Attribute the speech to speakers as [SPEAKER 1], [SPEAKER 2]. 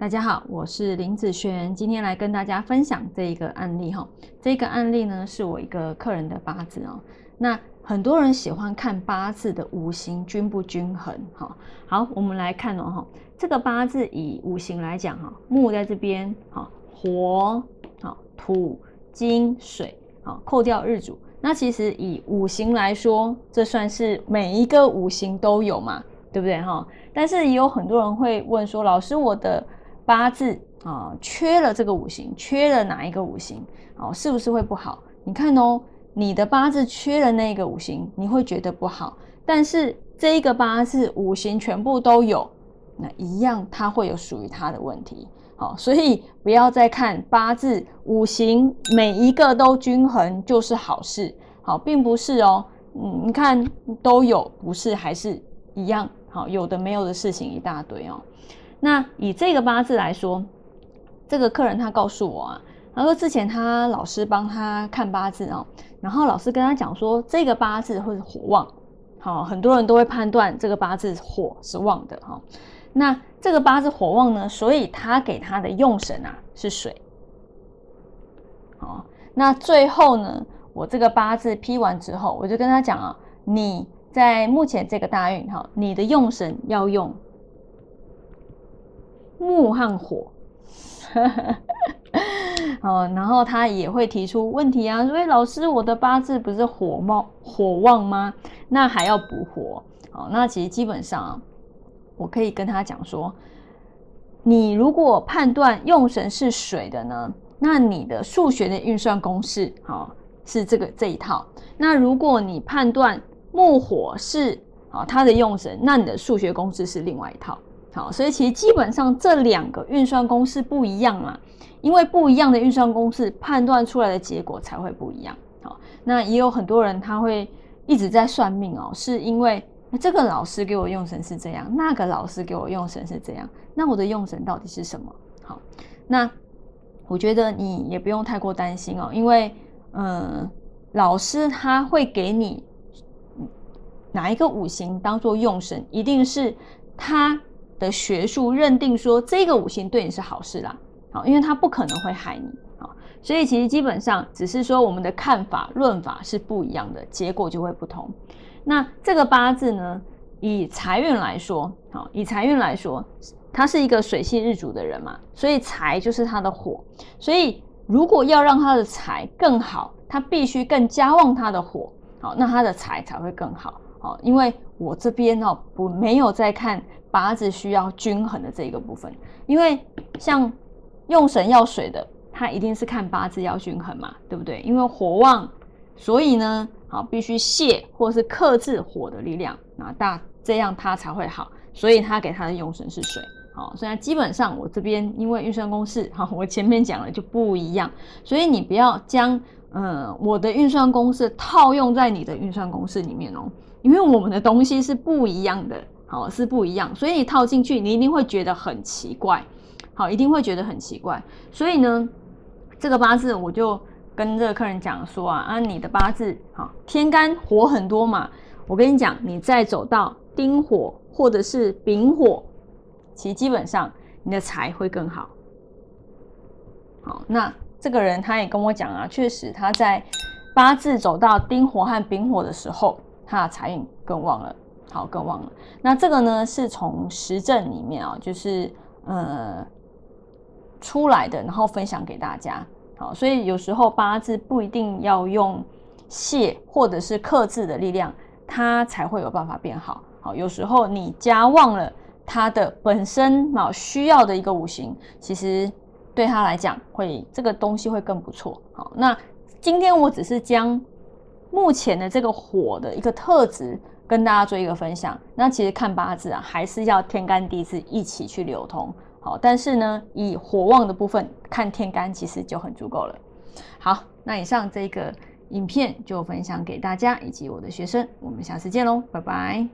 [SPEAKER 1] 大家好，我是林子璇，今天来跟大家分享这一个案例哈。这个案例呢，是我一个客人的八字哦。那很多人喜欢看八字的五行均不均衡哈。好，我们来看哦哈，这个八字以五行来讲哈，木在这边哈，火好，土金水好，扣掉日主，那其实以五行来说，这算是每一个五行都有嘛，对不对哈？但是也有很多人会问说，老师我的八字啊，缺了这个五行，缺了哪一个五行哦，是不是会不好？你看哦，你的八字缺了那个五行，你会觉得不好。但是这一个八字五行全部都有，那一样它会有属于它的问题。好，所以不要再看八字五行每一个都均衡就是好事。好，并不是哦。嗯，你看都有，不是还是一样？好，有的没有的事情一大堆哦。那以这个八字来说，这个客人他告诉我啊，他说之前他老师帮他看八字哦，然后老师跟他讲说，这个八字会火旺，好，很多人都会判断这个八字火是旺的哈。那这个八字火旺呢，所以他给他的用神啊是水。好，那最后呢，我这个八字批完之后，我就跟他讲啊，你在目前这个大运哈，你的用神要用。木和火，哦，然后他也会提出问题啊，所以老师，我的八字不是火冒火旺吗？那还要补火，哦，那其实基本上，我可以跟他讲说，你如果判断用神是水的呢，那你的数学的运算公式，好是这个这一套。那如果你判断木火是啊它的用神，那你的数学公式是另外一套。好，所以其实基本上这两个运算公式不一样嘛，因为不一样的运算公式判断出来的结果才会不一样。好，那也有很多人他会一直在算命哦，是因为这个老师给我用神是这样，那个老师给我用神是这样，那我的用神到底是什么？好，那我觉得你也不用太过担心哦，因为嗯，老师他会给你哪一个五行当做用神，一定是他。的学术认定说这个五行对你是好事啦，好，因为它不可能会害你，好，所以其实基本上只是说我们的看法论法是不一样的，结果就会不同。那这个八字呢，以财运来说，好，以财运来说，他是一个水系日主的人嘛，所以财就是他的火，所以如果要让他的财更好，他必须更加旺他的火，好，那他的财才会更好，好，因为我这边哦不没有在看。八字需要均衡的这个部分，因为像用神要水的，他一定是看八字要均衡嘛，对不对？因为火旺，所以呢，好必须泄或是克制火的力量，那大这样他才会好，所以他给他的用神是水，好，所以基本上我这边因为运算公式，好，我前面讲了就不一样，所以你不要将嗯我的运算公式套用在你的运算公式里面哦，因为我们的东西是不一样的。好是不一样，所以你套进去，你一定会觉得很奇怪，好，一定会觉得很奇怪。所以呢，这个八字我就跟这个客人讲说啊，啊，你的八字好，天干火很多嘛，我跟你讲，你再走到丁火或者是丙火，其实基本上你的财会更好。好，那这个人他也跟我讲啊，确实他在八字走到丁火和丙火的时候，他的财运更旺了。好，更旺了。那这个呢，是从实证里面啊，就是呃出来的，然后分享给大家。好，所以有时候八字不一定要用泄或者是克制的力量，它才会有办法变好。好，有时候你加旺了它的本身啊需要的一个五行，其实对他来讲会这个东西会更不错。好，那今天我只是将目前的这个火的一个特质。跟大家做一个分享，那其实看八字啊，还是要天干地支一起去流通。好，但是呢，以火旺的部分看天干，其实就很足够了。好，那以上这个影片就分享给大家以及我的学生，我们下次见喽，拜拜。